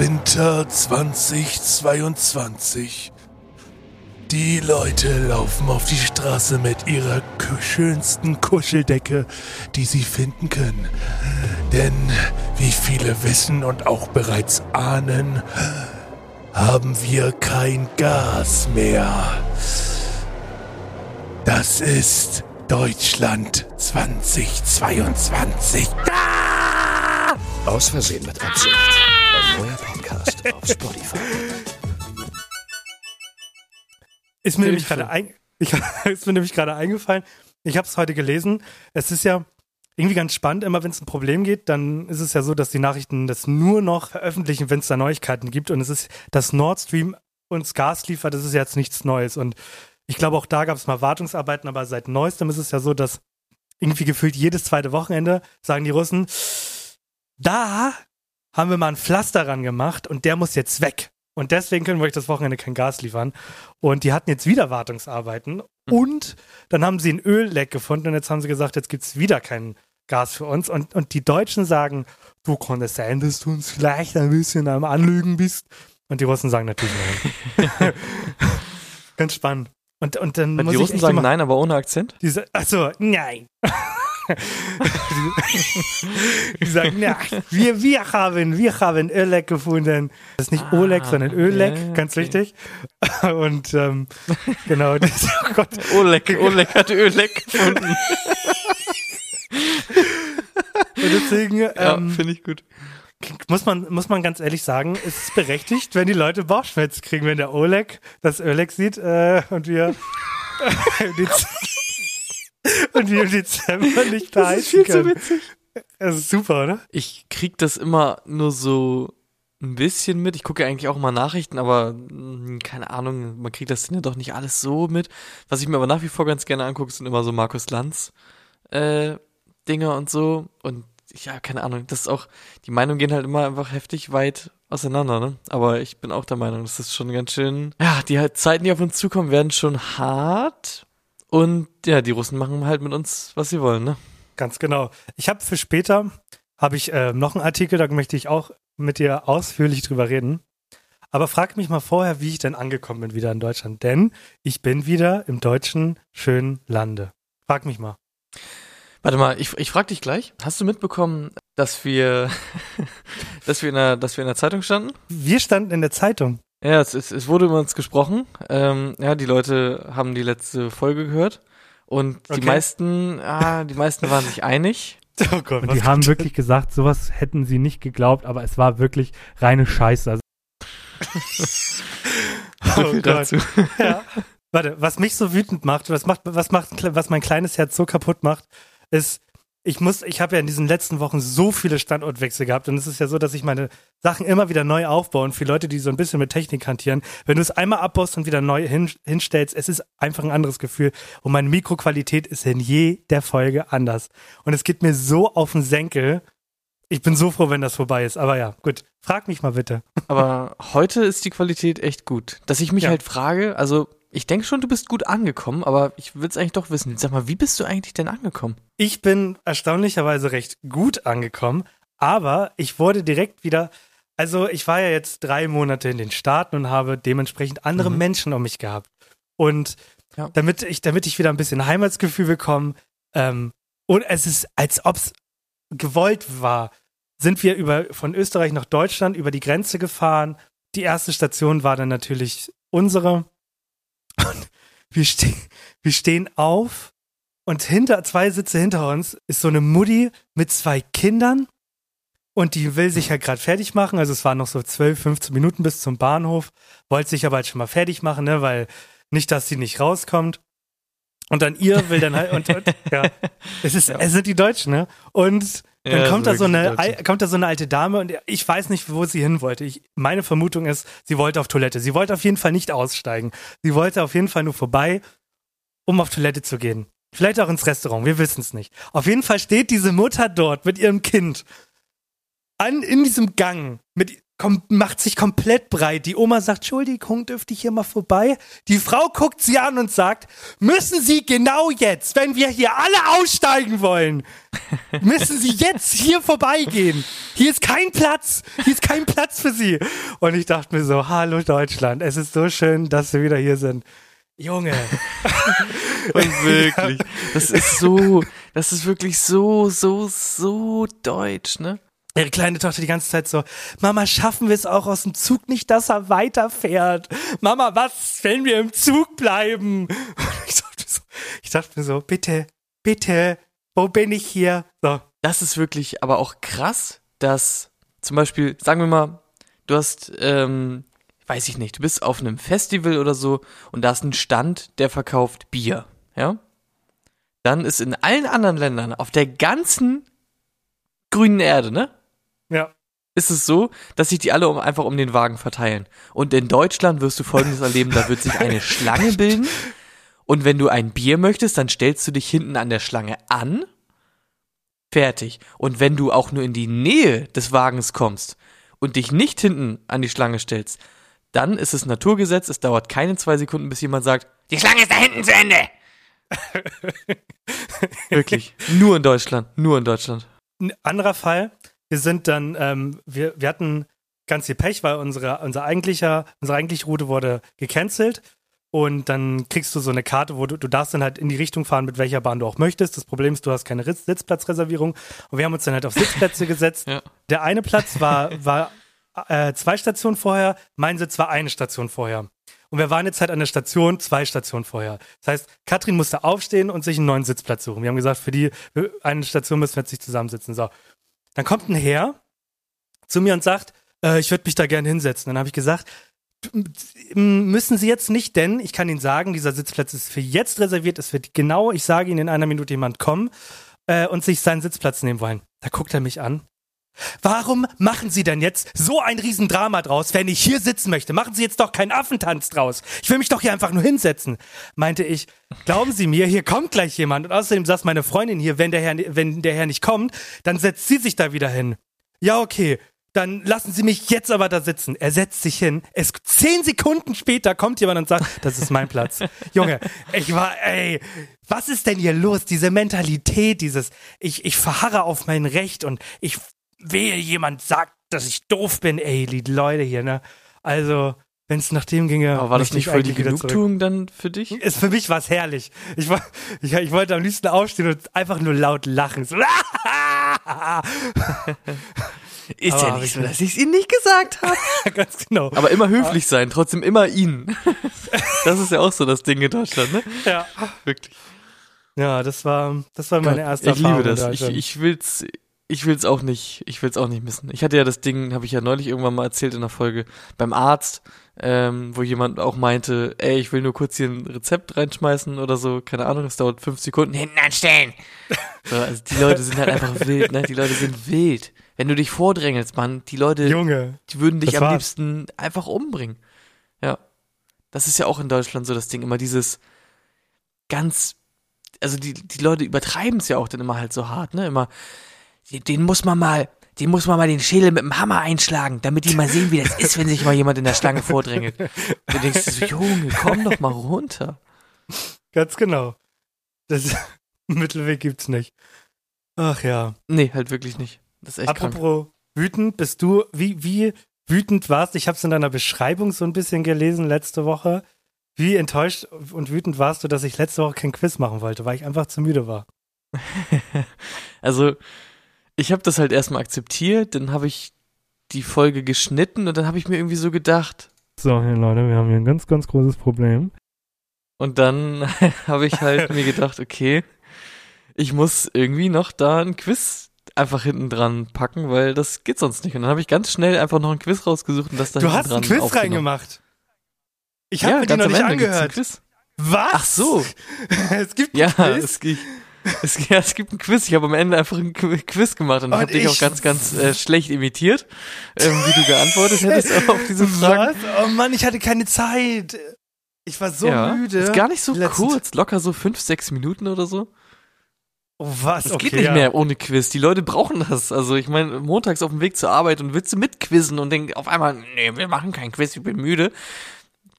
Winter 2022. Die Leute laufen auf die Straße mit ihrer schönsten Kuscheldecke, die sie finden können. Denn, wie viele wissen und auch bereits ahnen, haben wir kein Gas mehr. Das ist Deutschland 2022. Ah! Aus Versehen mit Absicht. Neuer Podcast auf Spotify. Ist mir nämlich gerade ein, ich, ist mir nämlich gerade eingefallen. Ich habe es heute gelesen. Es ist ja irgendwie ganz spannend, immer wenn es ein Problem geht, dann ist es ja so, dass die Nachrichten das nur noch veröffentlichen, wenn es da Neuigkeiten gibt. Und es ist, dass Nord Stream uns Gas liefert, das ist jetzt nichts Neues. Und ich glaube, auch da gab es mal Wartungsarbeiten, aber seit neuestem ist es ja so, dass irgendwie gefühlt jedes zweite Wochenende sagen die Russen, da haben wir mal ein Pflaster ran gemacht und der muss jetzt weg. Und deswegen können wir euch das Wochenende kein Gas liefern. Und die hatten jetzt wieder Wartungsarbeiten. Mhm. Und dann haben sie ein Ölleck gefunden und jetzt haben sie gesagt, jetzt gibt es wieder kein Gas für uns. Und, und die Deutschen sagen, du kann es sein, dass du uns vielleicht ein bisschen am Anlügen bist. Und die Russen sagen natürlich nein. Ganz spannend. Und, und dann die Russen sagen nein, aber ohne Akzent? Diese, achso, nein. die sagen, ja, wir, wir haben, wir haben Ölleck gefunden. Das ist nicht ah, Oleg, sondern Ölleck, okay, ganz okay. wichtig. Und ähm, genau, das, oh Gott. Oleg, Oleg hat Ölleck gefunden. Und deswegen, ja, ähm, finde ich gut. Muss man, muss man ganz ehrlich sagen, ist es berechtigt, wenn die Leute Bauchschmerzen kriegen, wenn der Oleg das Oleg sieht äh, und wir und wir im Dezember nicht da Das ist viel können. zu witzig. Das ist super, oder? Ich krieg das immer nur so ein bisschen mit. Ich gucke ja eigentlich auch mal Nachrichten, aber mh, hm, keine Ahnung, man kriegt das ja doch nicht alles so mit. Was ich mir aber nach wie vor ganz gerne angucke, sind immer so Markus Lanz äh, Dinger und so. Und ja, keine Ahnung, das ist auch, die Meinungen gehen halt immer einfach heftig weit auseinander, ne? Aber ich bin auch der Meinung, das ist schon ganz schön, ja, die halt Zeiten, die auf uns zukommen, werden schon hart. Und ja, die Russen machen halt mit uns, was sie wollen, ne? Ganz genau. Ich habe für später, habe ich äh, noch einen Artikel, da möchte ich auch mit dir ausführlich drüber reden. Aber frag mich mal vorher, wie ich denn angekommen bin wieder in Deutschland. Denn ich bin wieder im deutschen schönen Lande. Frag mich mal. Warte mal, ich, ich frag dich gleich. Hast du mitbekommen, dass wir, dass wir in der, dass wir in der Zeitung standen? Wir standen in der Zeitung. Ja, es, es, es wurde über uns gesprochen. Ähm, ja, die Leute haben die letzte Folge gehört und die meisten, ah, die meisten waren sich einig. Oh Gott, und die haben wirklich gesagt, sowas hätten sie nicht geglaubt, aber es war wirklich reine Scheiße. Also oh Gott. Dazu. Ja. Warte, was mich so wütend macht, was macht, was macht, was mein kleines Herz so kaputt macht, ist, ich muss, ich habe ja in diesen letzten Wochen so viele Standortwechsel gehabt und es ist ja so, dass ich meine Sachen immer wieder neu aufbaue und für Leute, die so ein bisschen mit Technik hantieren, wenn du es einmal abbaust und wieder neu hin, hinstellst, es ist einfach ein anderes Gefühl und meine Mikroqualität ist in jeder Folge anders und es geht mir so auf den Senkel. Ich bin so froh, wenn das vorbei ist, aber ja, gut. Frag mich mal bitte. Aber heute ist die Qualität echt gut. Dass ich mich ja. halt frage, also ich denke schon, du bist gut angekommen, aber ich will es eigentlich doch wissen. Sag mal, wie bist du eigentlich denn angekommen? Ich bin erstaunlicherweise recht gut angekommen, aber ich wurde direkt wieder. Also, ich war ja jetzt drei Monate in den Staaten und habe dementsprechend andere mhm. Menschen um mich gehabt. Und ja. damit, ich, damit ich wieder ein bisschen Heimatsgefühl bekomme, ähm, und es ist, als ob es gewollt war, sind wir über, von Österreich nach Deutschland über die Grenze gefahren. Die erste Station war dann natürlich unsere. Und wir, ste wir stehen auf und hinter, zwei Sitze hinter uns ist so eine Mutti mit zwei Kindern und die will sich ja halt gerade fertig machen. Also es waren noch so 12, 15 Minuten bis zum Bahnhof, wollte sich aber halt schon mal fertig machen, ne, weil nicht, dass sie nicht rauskommt. Und dann ihr will dann halt, und, und ja, es ist, ja. es sind die Deutschen, ne? Und dann ja, kommt da so eine, kommt da so eine alte Dame und ich weiß nicht, wo sie hin wollte. Ich, meine Vermutung ist, sie wollte auf Toilette. Sie wollte auf jeden Fall nicht aussteigen. Sie wollte auf jeden Fall nur vorbei, um auf Toilette zu gehen. Vielleicht auch ins Restaurant, wir wissen es nicht. Auf jeden Fall steht diese Mutter dort mit ihrem Kind an, in diesem Gang mit kom macht sich komplett breit. Die Oma sagt, Entschuldigung, dürfte ich hier mal vorbei? Die Frau guckt sie an und sagt, müssen Sie genau jetzt, wenn wir hier alle aussteigen wollen, müssen Sie jetzt hier vorbeigehen. Hier ist kein Platz. Hier ist kein Platz für Sie. Und ich dachte mir so, hallo Deutschland, es ist so schön, dass Sie wieder hier sind. Junge. Und wirklich. Das ist so, das ist wirklich so, so, so deutsch, ne? Ihre kleine Tochter die ganze Zeit so, Mama, schaffen wir es auch aus dem Zug nicht, dass er weiterfährt? Mama, was, wenn wir im Zug bleiben? Ich dachte, so, ich dachte mir so, bitte, bitte, wo bin ich hier? So. Das ist wirklich aber auch krass, dass zum Beispiel, sagen wir mal, du hast, ähm, weiß ich nicht, du bist auf einem Festival oder so und da ist ein Stand, der verkauft Bier, ja? Dann ist in allen anderen Ländern auf der ganzen grünen Erde, ne? Ja. ist es so, dass sich die alle um, einfach um den Wagen verteilen. Und in Deutschland wirst du folgendes erleben, da wird sich eine Schlange bilden. Und wenn du ein Bier möchtest, dann stellst du dich hinten an der Schlange an. Fertig. Und wenn du auch nur in die Nähe des Wagens kommst und dich nicht hinten an die Schlange stellst, dann ist es Naturgesetz, es dauert keine zwei Sekunden, bis jemand sagt, die Schlange ist da hinten zu Ende. Wirklich. Nur in Deutschland. Nur in Deutschland. Ein anderer Fall, wir sind dann, ähm, wir, wir hatten ganz viel Pech, weil unsere, unser eigentlicher, unsere eigentliche Route wurde gecancelt. Und dann kriegst du so eine Karte, wo du, du darfst dann halt in die Richtung fahren, mit welcher Bahn du auch möchtest. Das Problem ist, du hast keine Ritz Sitzplatzreservierung. Und wir haben uns dann halt auf Sitzplätze gesetzt. Ja. Der eine Platz war, war äh, zwei Stationen vorher, mein Sitz war eine Station vorher. Und wir waren jetzt halt an der Station zwei Stationen vorher. Das heißt, Katrin musste aufstehen und sich einen neuen Sitzplatz suchen. Wir haben gesagt, für die eine Station müssen wir jetzt nicht zusammensitzen. So. Dann kommt ein Herr zu mir und sagt, äh, ich würde mich da gerne hinsetzen. Dann habe ich gesagt, müssen Sie jetzt nicht, denn ich kann Ihnen sagen, dieser Sitzplatz ist für jetzt reserviert. Es wird genau, ich sage Ihnen in einer Minute jemand kommen äh, und sich seinen Sitzplatz nehmen wollen. Da guckt er mich an. Warum machen Sie denn jetzt so ein Riesendrama draus, wenn ich hier sitzen möchte? Machen Sie jetzt doch keinen Affentanz draus. Ich will mich doch hier einfach nur hinsetzen. Meinte ich, glauben Sie mir, hier kommt gleich jemand. Und außerdem saß meine Freundin hier, wenn der Herr, wenn der Herr nicht kommt, dann setzt sie sich da wieder hin. Ja, okay. Dann lassen Sie mich jetzt aber da sitzen. Er setzt sich hin. Es zehn Sekunden später kommt jemand und sagt, das ist mein Platz. Junge, ich war, ey, was ist denn hier los? Diese Mentalität, dieses, ich, ich verharre auf mein Recht und ich wehe, jemand sagt, dass ich doof bin, ey, die Leute hier, ne? Also, wenn es nach dem ginge. Aber war das nicht ich voll die Genugtuung dann für dich? Ist, für mich war es herrlich. Ich, war, ich, ich wollte am liebsten aufstehen und einfach nur laut lachen. So, Ist Aber ja nicht ich so, dass ich es ihnen nicht gesagt habe. Ganz genau. Aber immer höflich sein, trotzdem immer ihnen. Das ist ja auch so das Ding in Deutschland, ne? Ja, Wirklich. ja das war, das war meine erste ich Erfahrung. liebe in das. Ich, ich will's, ich will's auch nicht, ich will's auch nicht missen. Ich hatte ja das Ding, habe ich ja neulich irgendwann mal erzählt in der Folge, beim Arzt, ähm, wo jemand auch meinte, ey, ich will nur kurz hier ein Rezept reinschmeißen oder so, keine Ahnung, es dauert fünf Sekunden, hinten anstellen. So, also die Leute sind halt einfach wild, ne? Die Leute sind wild. Wenn du dich vordrängelst, Mann, die Leute, Junge. die würden dich am war's. liebsten einfach umbringen. Ja. Das ist ja auch in Deutschland so das Ding, immer dieses ganz, also die, die Leute übertreiben es ja auch dann immer halt so hart, ne? Immer, den muss man mal, den muss man mal den Schädel mit dem Hammer einschlagen, damit die mal sehen, wie das ist, wenn sich mal jemand in der Schlange vordrängelt. Du denkst so, Junge, komm doch mal runter. Ganz genau. Das Mittelweg gibt's nicht. Ach ja. Nee, halt wirklich nicht. Das ist echt krank. Apropos wütend, bist du, wie, wie wütend warst? Ich habe es in deiner Beschreibung so ein bisschen gelesen letzte Woche. Wie enttäuscht und wütend warst du, dass ich letzte Woche kein Quiz machen wollte, weil ich einfach zu müde war. Also, ich habe das halt erstmal akzeptiert, dann habe ich die Folge geschnitten und dann habe ich mir irgendwie so gedacht, So, hier Leute, wir haben hier ein ganz, ganz großes Problem. Und dann habe ich halt mir gedacht, okay, ich muss irgendwie noch da ein Quiz einfach hinten dran packen, weil das geht sonst nicht. Und dann habe ich ganz schnell einfach noch ein Quiz rausgesucht und das da Du hast ein Quiz reingemacht. Ich habe Ja, mir die ganz noch am nicht Ende angehört. Quiz. Was? Ach so. es gibt Ja, ein Quiz. es, gibt- es, ja, es gibt ein Quiz. Ich habe am Ende einfach ein Qu- Quiz gemacht und, Und habe dich auch ganz, ganz äh, schlecht imitiert, ähm, wie du geantwortet hättest auf diese Fragen. Was? Oh Mann, ich hatte keine Zeit. Ich war so ja, müde. ist gar nicht so kurz, locker so fünf, sechs Minuten oder so. Oh, was? Es okay, geht nicht ja. mehr ohne Quiz. Die Leute brauchen das. Also ich meine, montags auf dem Weg zur Arbeit und willst du mitquizzen und denk auf einmal, nee, wir machen keinen Quiz, ich bin müde.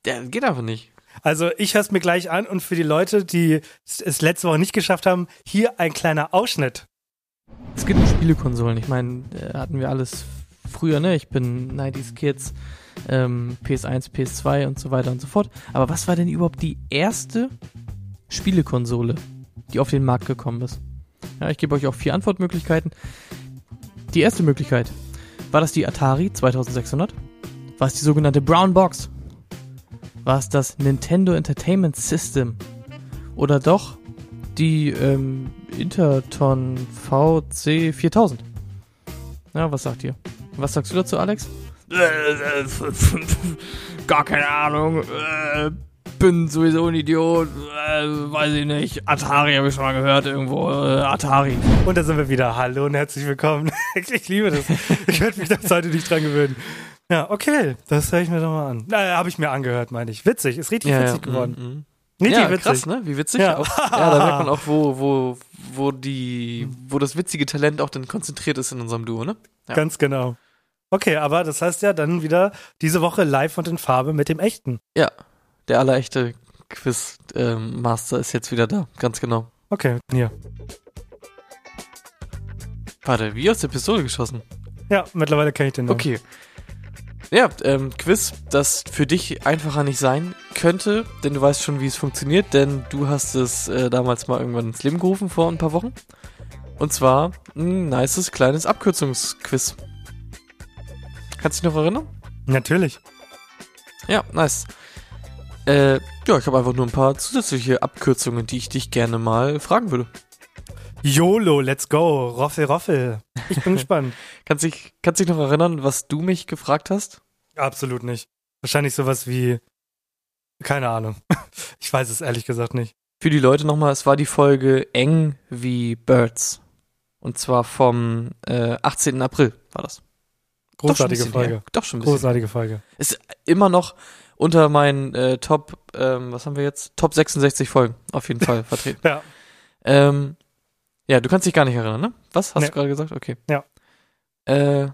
Der geht einfach nicht. Also ich höre es mir gleich an und für die Leute, die es- letzte Woche nicht geschafft haben, hier ein kleiner Ausschnitt. Es um Spielekonsolen. Ich meine, äh, hatten wir alles früher, ne? Ich bin 90s Kids, ähm, PS1, PS2 und so weiter und so fort. Aber was war denn überhaupt die erste Spielekonsole, die auf den Markt gekommen ist? Ja, ich gebe euch auch vier Antwortmöglichkeiten. Die erste Möglichkeit. War das die Atari 2600? War es die sogenannte Brown Box? War es das Nintendo Entertainment System? Oder doch die ähm, Interton VC 4000. Ja, was sagt ihr? Was sagst du dazu, Alex? Gar keine Ahnung. Äh, bin sowieso ein Idiot. Äh, weiß ich nicht. Atari habe ich schon mal gehört irgendwo. Äh, Atari. Und da sind wir wieder. Hallo und herzlich willkommen. Ich liebe das. Ich werde mich das heute nicht dran gewöhnen. Ja, okay. Das höre ich mir doch mal an. Na, habe ich mir angehört, meine ich. Witzig. Ist richtig witzig geworden. mm, mm. Richtig ja, witzig. krass, ne? Wie witzig. Ja. Auch, ja, da merkt man auch, wo, wo, wo die, wo das witzige Talent auch dann konzentriert ist in unserem Duo, ne? Ja. Ganz genau. Okay, aber das heißt ja dann wieder diese Woche live und in Farbe mit dem echten. Ja. Der allerechte Quiz-Master ist jetzt wieder da. Ganz genau. Okay, hier. Warte, wie aus der Pistole geschossen? Ja, mittlerweile kenne ich den. Namen. Okay. Ja, ähm, Quiz, das für dich einfacher nicht sein könnte, denn du weißt schon, wie es funktioniert, denn du hast es äh, damals mal irgendwann ins Leben gerufen vor ein paar Wochen. Und zwar ein nices kleines Abkürzungsquiz. Kannst du dich noch erinnern? Natürlich. Ja, nice. Äh, ja, ich habe einfach nur ein paar zusätzliche Abkürzungen, die ich dich gerne mal fragen würde. YOLO, let's go. Roffel, Roffel. Ich bin gespannt. Kannst dich, kannst dich noch erinnern, was du mich gefragt hast? Absolut nicht. Wahrscheinlich sowas wie. Keine Ahnung. Ich weiß es ehrlich gesagt nicht. Für die Leute nochmal, es war die Folge Eng wie Birds. Und zwar vom äh, 18. April war das. Doch Großartige bisschen Folge. her. Doch schon ein bisschen. Großartige Folge. Ist immer noch unter meinen äh, Top, ähm, was haben wir jetzt? Top 66 Folgen auf jeden Fall vertreten. Ja. Ähm, ja, du kannst dich gar nicht erinnern, ne? Was hast Nee. du gerade gesagt? Okay. Ja. Äh,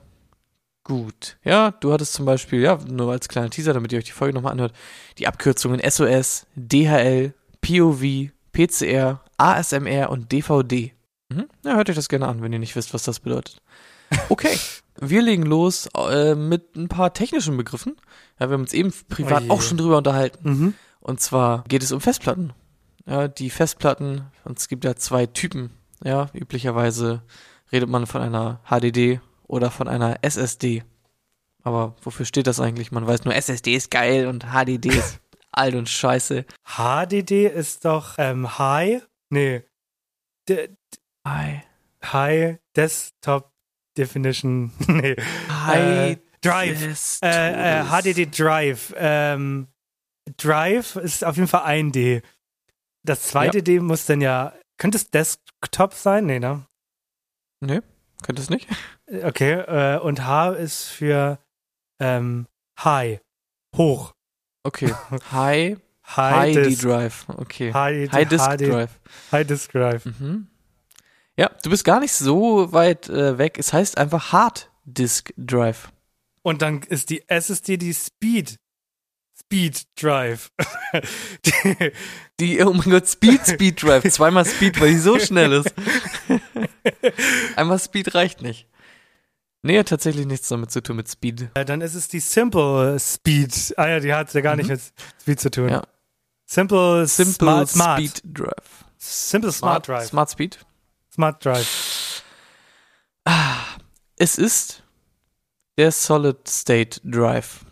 gut. Ja, du hattest zum Beispiel, ja, nur als kleiner Teaser, damit ihr euch die Folge nochmal anhört, die Abkürzungen SOS, DHL, POV, PCR, ASMR und DVD. Mhm. Ja, hört euch das gerne an, wenn ihr nicht wisst, was das bedeutet. Okay. Wir legen los äh, mit ein paar technischen Begriffen. Ja, wir haben uns eben privat Oh je. auch schon drüber unterhalten. Mhm. Und zwar geht es um Festplatten. Ja, die Festplatten, und es gibt ja zwei Typen. Ja, üblicherweise redet man von einer HDD oder von einer SSD. Aber wofür steht das eigentlich? Man weiß nur, SSD ist geil und HDD ist alt und scheiße. HDD ist doch ähm, High. Nee. D Hi. High Desktop Definition. nee. Hi. Äh, Drive. Äh, äh, HDD Drive. Ähm, Drive ist auf jeden Fall ein D. Das zweite Ja. D muss dann ja. Könnte es Desktop sein? Nee, ne? Nee, könnte es nicht? Okay. Äh, und H ist für ähm, High. Hoch. Okay. Hi. High, High Disk. D-Drive. Okay. High, High Disk HD Drive. High Disk Drive. Mhm. Ja, du bist gar nicht so weit äh, weg. Es heißt einfach Hard Disk Drive. Und dann ist die SSD die Speed. Speed Drive. die, Die, oh mein Gott, Speed Speed Drive. Zweimal Speed, weil die so schnell ist. Einmal Speed reicht nicht. Nee, hat tatsächlich nichts damit zu tun mit Speed. äh, dann ist es die Simple Speed. Ah ja, die hat ja gar nicht Mhm. mit Speed zu tun. Ja. Simple, Simple Smart, Smart. Speed Drive. Simple Smart, Drive. Smart Speed. Smart Drive. Es ist der Solid State Drive.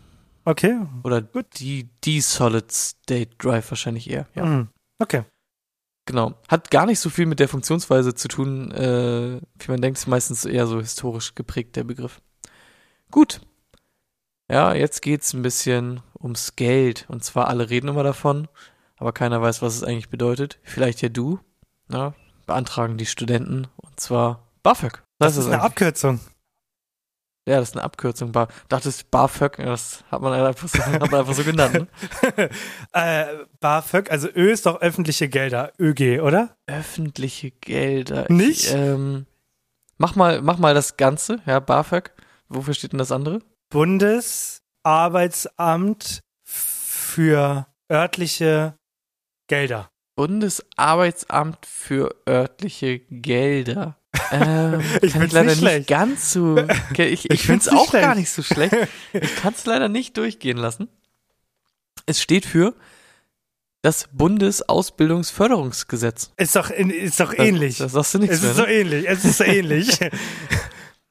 Okay. Oder die, die Solid State Drive wahrscheinlich eher. Ja. Mhm. Okay. Genau. Hat gar nicht so viel mit der Funktionsweise zu tun, äh, wie man denkt, ist meistens eher so historisch geprägt, der Begriff. Gut. Ja, jetzt geht's ein bisschen ums Geld. Und zwar alle reden immer davon, aber keiner weiß, was es eigentlich bedeutet. Vielleicht ja du. Ja, beantragen die Studenten. Und zwar BAföG. Das, ist ist eine eigentlich. Abkürzung. Ja, das ist eine Abkürzung. Bar, dachtest BAföG, das hat man einfach so, hat man einfach so genannt. Ne? äh, BAföG, also Ö ist doch öffentliche Gelder. ÖG, oder? Öffentliche Gelder. Nicht? Ich, ähm, mach mal, mach mal das Ganze, ja, BAföG. Wofür steht denn das andere? Bundesarbeitsamt für örtliche Gelder. Bundesarbeitsamt für örtliche Gelder. Ähm, Ich kann find's leider nicht schlecht. ganz so. Okay, ich ich, Ich finde es nicht auch gar schlecht. nicht so schlecht. Ich kann es leider nicht durchgehen lassen. Es steht für das Bundesausbildungsförderungsgesetz. Ist doch, ist doch Das- ähnlich. Das sagst du nichts es mehr. ist so Ne? ähnlich. Es ist so ähnlich.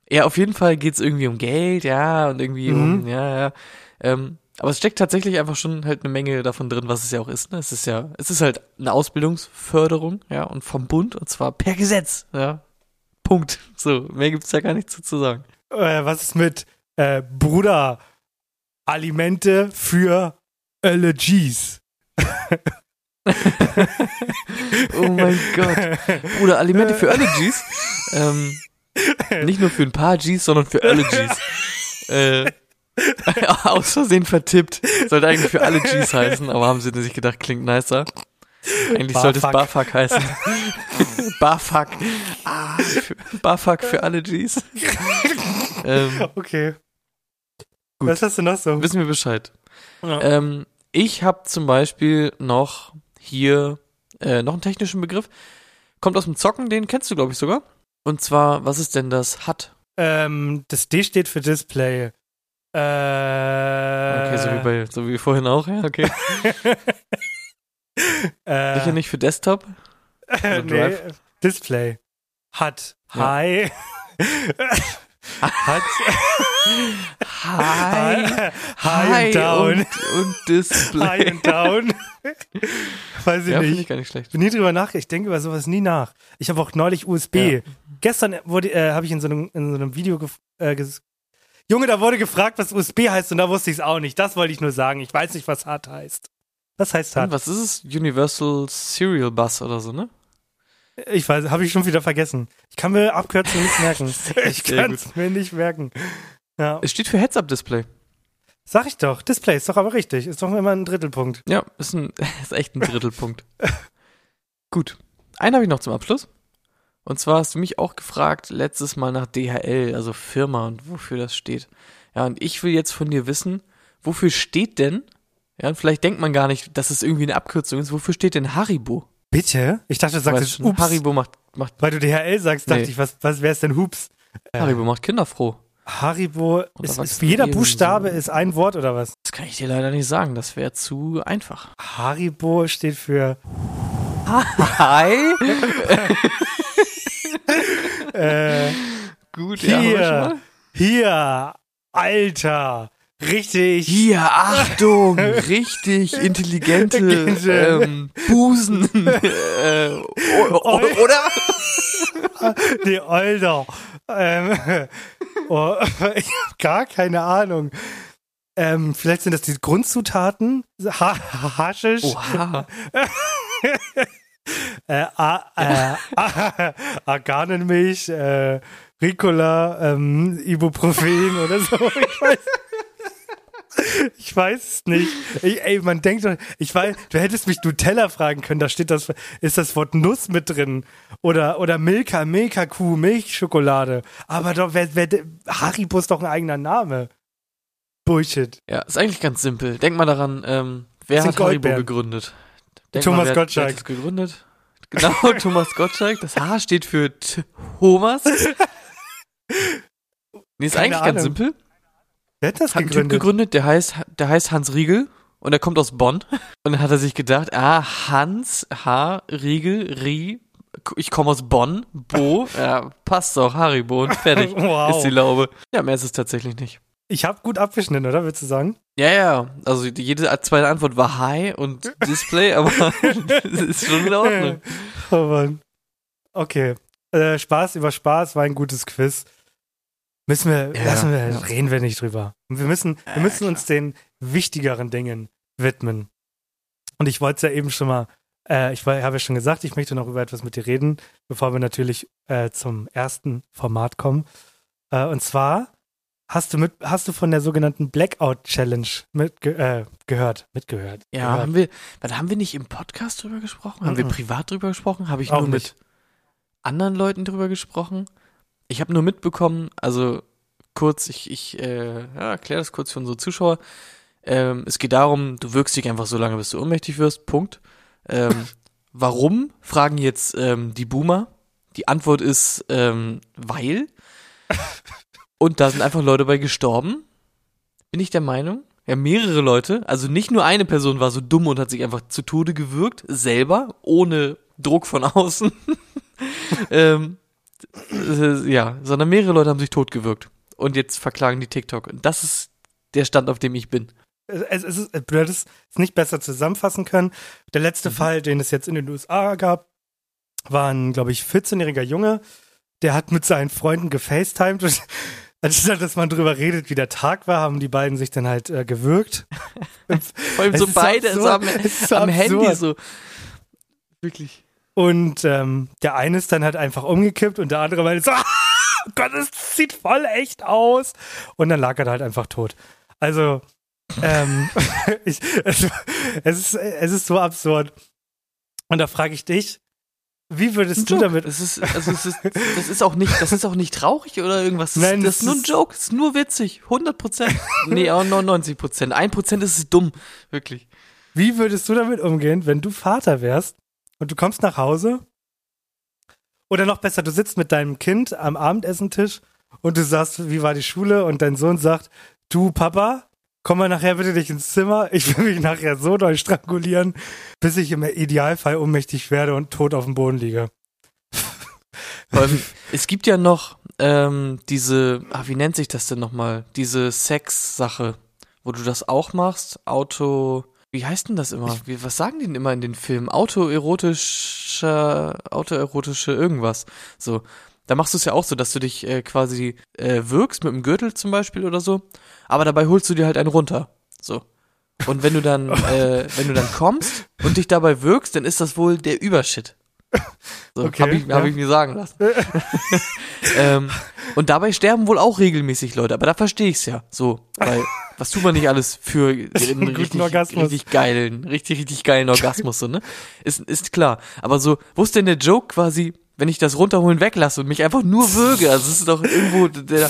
Ja, auf jeden Fall geht es irgendwie um Geld, ja, und irgendwie um, Mhm. ja, ja. Ähm, aber es steckt tatsächlich einfach schon halt eine Menge davon drin, was es ja auch ist. Ne? Es ist ja, es ist halt eine Ausbildungsförderung, ja, und vom Bund, und zwar per Gesetz, ja. Punkt. So, mehr gibt's ja gar nichts zu, zu sagen. äh, was ist mit äh, Bruder? Alimente für Allergies. Oh mein Gott. Bruder, Alimente für alle Gs. Ähm, nicht nur für ein paar Gs, sondern für alle Gs. Äh, aus Versehen vertippt. Sollte eigentlich für alle Gs heißen, aber haben sie sich gedacht, klingt nicer. Eigentlich sollte es Barfuck. Heißen. BAföG. Ah, für, BAföG für alle Gs. ähm, Okay. Gut. Was hast du noch so? wissen wir Bescheid. Ja. Ähm, ich habe zum Beispiel noch hier äh, noch einen technischen Begriff. Kommt aus dem Zocken, den kennst du, glaube ich, sogar. Und zwar, was ist denn das HUD? Ähm, das D steht für Display. Äh, Okay, so wie bei, so wie vorhin auch, ja, okay. äh, Sicher nicht für Desktop? nee, Drive? Display. Hat. Ja. Hi. Hat. Hi. High and down. Und, und Display. High and down. Weiß ich ja, nicht. ich gar nicht schlecht. bin nie drüber nach. Ich denke über sowas nie nach. Ich habe auch neulich USB. Ja. Gestern wurde, äh, habe ich in so einem, in so einem Video äh, Junge, da wurde gefragt, was USB heißt und da wusste ich es auch nicht. Das wollte ich nur sagen. Ich weiß nicht, was hart heißt. Was heißt Und hart? was ist es? Universal Serial Bus oder so, ne? Ich weiß, habe ich schon wieder vergessen. Ich kann mir Abkürzungen nicht merken. Ich kann es mir nicht merken. Ja, Es steht für Heads-Up-Display. sag ich doch. Display ist doch aber richtig. Ist doch immer ein Drittelpunkt. Ja, ist, ein, ist echt ein Drittelpunkt. Gut. Einen habe ich noch zum Abschluss. Und zwar hast du mich auch gefragt, letztes Mal nach DHL, also Firma und wofür das steht. Ja, und ich will jetzt von dir wissen, wofür steht denn, ja, und vielleicht denkt man gar nicht, dass es irgendwie eine Abkürzung ist, wofür steht denn Haribo? Bitte? Ich dachte, du sagst jetzt schon, Ups. Haribo macht, macht, Weil du DHL sagst, dachte Nee. ich, was, was wäre es denn Hups? Haribo macht Kinder froh. Haribo, ist, ist jeder. Buchstabe ist ein Wort oder was? Das kann ich dir leider nicht sagen, das wäre zu einfach. Haribo steht für Hi. äh, Gut, hier, hier, Alter, richtig. Hier, Achtung, richtig intelligente ähm, Busen. äh, oder? Nee, Alter. Ähm, oh, ich habe gar keine Ahnung. Ähm, vielleicht sind das die Grundzutaten. Ha Haschisch, Oha. äh, äh, Arganenmilch, äh, Ricola, ähm, Ibuprofen oder so. Ich weiß, ich weiß es nicht. Ich, ey, man denkt doch, ich weiß, du hättest mich Nutella fragen können, da steht das, ist das Wort Nuss mit drin. Oder, oder Milka, Milka-Kuh, Milchschokolade. Aber doch, wer, wer, Haribo ist doch ein eigener Name. Bullshit. Ja, ist eigentlich ganz simpel. Denk mal daran, ähm, wer hat Haribo Goldbeeren. gegründet? Denk Thomas mal, wer, Gottschalk. Wer hat das gegründet? Genau, Thomas Gottschalk. Das H steht für Thomas. Nee, ist Keine eigentlich ganz Ahnung. simpel. Wer hat das Hat einen Typ gegründet? gegründet, der heißt, der heißt Hans Riegel und er kommt aus Bonn. Und dann hat er sich gedacht, ah, Hans, H, Riegel, Rie, ich komme aus Bonn, Bo, ja, passt doch, Haribo und fertig Wow. ist die Laube. Ja, mehr ist es tatsächlich nicht. Ich habe gut abgeschnitten, oder? Würdest du sagen? Ja, ja, also jede zweite Antwort war Hi und Display, aber das ist schon in Ordnung. Oh Mann. Okay. Äh, Spaß über Spaß war ein gutes Quiz. Müssen wir, Ja, lassen wir, ja. reden wir nicht drüber. Wir müssen, wir müssen uns den wichtigeren Dingen widmen. Und ich wollte es ja eben schon mal, äh, ich habe ja schon gesagt, ich möchte noch über etwas mit dir reden, bevor wir natürlich äh, zum ersten Format kommen. Äh, und zwar hast du mit, hast du von der sogenannten Blackout Challenge mitge äh, gehört, mitgehört? Ja, gehört. haben wir, warte, haben wir nicht im Podcast drüber gesprochen? Haben wir Mhm. privat drüber gesprochen? Habe ich Auch nur nicht. mit anderen Leuten drüber gesprochen? Ich habe nur mitbekommen, also kurz, ich, ich äh, ja, erkläre das kurz für unsere Zuschauer. Ähm, es geht darum, du wirkst dich einfach so lange, bis du ohnmächtig wirst. Punkt. Ähm, warum? Fragen jetzt ähm, die Boomer. Die Antwort ist, ähm, weil. Und da sind einfach Leute bei gestorben. Bin ich der Meinung? Ja, mehrere Leute. Also nicht nur eine Person war so dumm und hat sich einfach zu Tode gewürgt, selber, ohne Druck von außen. ähm, äh, ja, sondern mehrere Leute haben sich totgewürgt. Und jetzt verklagen die TikTok. Und das ist der Stand, auf dem ich bin. es, es ist, du hättest es nicht besser zusammenfassen können. Der letzte Fall, den es jetzt in den USA gab, war ein, glaube ich, 14-jähriger Junge, der hat mit seinen Freunden gefacetimed und anstatt dass man drüber redet, wie der Tag war, haben die beiden sich dann halt äh, gewürgt. Vor allem so beide so am, am Handy so. Wirklich. Und ähm, der eine ist dann halt einfach umgekippt und der andere meinte so, ah, Gott, es sieht voll echt aus. Und dann lag er da halt einfach tot. Also, ähm, ich, es, es, ist, es ist so absurd. Und da frage ich dich, wie würdest du damit Das ist, also es ist, das ist auch nicht, das ist auch nicht traurig oder irgendwas. Das, Nein, das das ist nur ein Joke, das ist nur witzig. 100 Prozent. Nee, auch 99 Prozent. 1 Prozent ist es dumm. Wirklich. Wie würdest du damit umgehen, wenn du Vater wärst und du kommst nach Hause? Oder noch besser, du sitzt mit deinem Kind am Abendessentisch und du sagst, wie war die Schule? Und dein Sohn sagt, du Papa, komm mal nachher bitte nicht ins Zimmer. Ich will mich nachher so doll strangulieren, bis ich im Idealfall ohnmächtig werde und tot auf dem Boden liege. Es gibt ja noch ähm, diese, ah, wie nennt sich das denn nochmal? Diese Sex-Sache, wo du das auch machst. Auto, wie heißt denn das immer? Wie, was sagen die denn immer in den Filmen? Autoerotischer, autoerotische irgendwas. So. Da machst du es ja auch so, dass du dich äh, quasi äh, wirkst mit dem Gürtel zum Beispiel oder so, aber dabei holst du dir halt einen runter. So. Und wenn du dann, äh, wenn du dann kommst und dich dabei wirkst, dann ist das wohl der Übershit. So, Okay, hab ich, ja. hab ich mir sagen lassen. ähm, und dabei sterben wohl auch regelmäßig Leute, aber da verstehe ich's ja. So, weil was tut man nicht alles für einen richtig, Orgasmus. richtig geilen, richtig, richtig geilen Orgasmus, so, ne? Ist, ist klar. Aber so, wo ist denn der Joke quasi, wenn ich das runterholen weglasse und mich einfach nur würge? Also es ist doch irgendwo, der,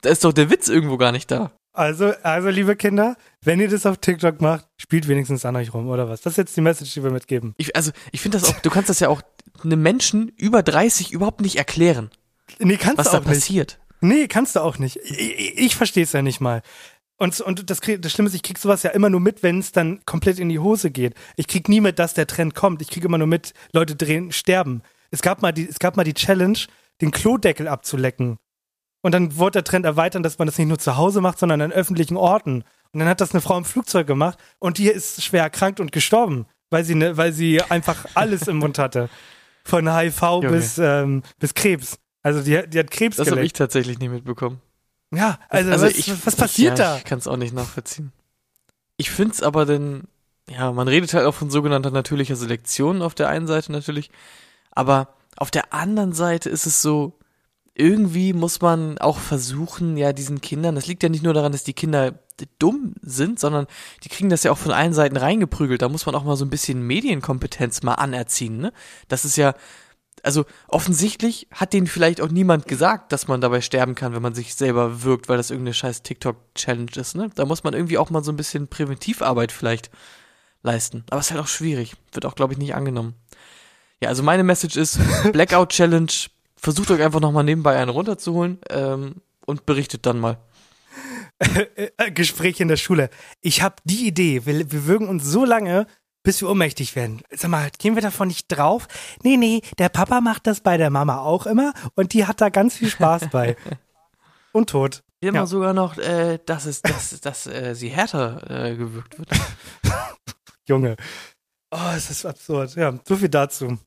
da ist doch der Witz irgendwo gar nicht da. Also, also, liebe Kinder, wenn ihr das auf TikTok macht, spielt wenigstens an euch rum, oder was? Das ist jetzt die Message, die wir mitgeben. Ich, also, ich finde das auch, du kannst das ja auch einem Menschen über 30 überhaupt nicht erklären, Nee, kannst was du da auch nicht. passiert. Nee, kannst du auch nicht. Ich, ich, verstehe es ja nicht mal. Und, und das, das Schlimme ist, ich krieg sowas ja immer nur mit, wenn es dann komplett in die Hose geht. Ich krieg nie mit, dass der Trend kommt. Ich krieg immer nur mit, Leute drehen, sterben. Es gab mal die, es gab mal die Challenge, den Klodeckel abzulecken. Und dann wurde der Trend erweitert, dass man das nicht nur zu Hause macht, sondern an öffentlichen Orten. Und dann hat das eine Frau im Flugzeug gemacht und die ist schwer erkrankt und gestorben, weil sie, ne, weil sie einfach alles im Mund hatte. Von HIV bis, ähm, bis Krebs. Also die, die hat Krebs Das habe ich tatsächlich nicht mitbekommen. Ja, also, was, was passiert ja, da? Ich kann es auch nicht nachvollziehen. Ich finde es aber denn, ja, man redet halt auch von sogenannter natürlicher Selektion auf der einen Seite natürlich, aber auf der anderen Seite ist es so, irgendwie muss man auch versuchen, ja, diesen Kindern, das liegt ja nicht nur daran, dass die Kinder dumm sind, sondern die kriegen das ja auch von allen Seiten reingeprügelt. Da muss man auch mal so ein bisschen Medienkompetenz mal anerziehen, ne? Das ist ja, also offensichtlich hat denen vielleicht auch niemand gesagt, dass man dabei sterben kann, wenn man sich selber wirkt, weil das irgendeine scheiß TikTok-Challenge ist, ne? Da muss man irgendwie auch mal so ein bisschen Präventivarbeit vielleicht leisten. Aber es ist halt auch schwierig. Wird auch, glaube ich, nicht angenommen. Ja, also meine Message ist, Blackout Challenge, versucht euch einfach nochmal nebenbei einen runterzuholen ähm, und berichtet dann mal. Äh, Gespräch in der Schule. Ich habe die Idee, wir, wir würgen uns so lange, bis wir ohnmächtig werden. Sag mal, gehen wir davon nicht drauf? Nee, nee, der Papa macht das bei der Mama auch immer und die hat da ganz viel Spaß bei. Und tot. Wir Ja. haben sogar noch, äh, dass es, dass, dass äh, sie härter äh, gewirkt wird. Junge. Oh, es ist absurd. Ja, so viel dazu.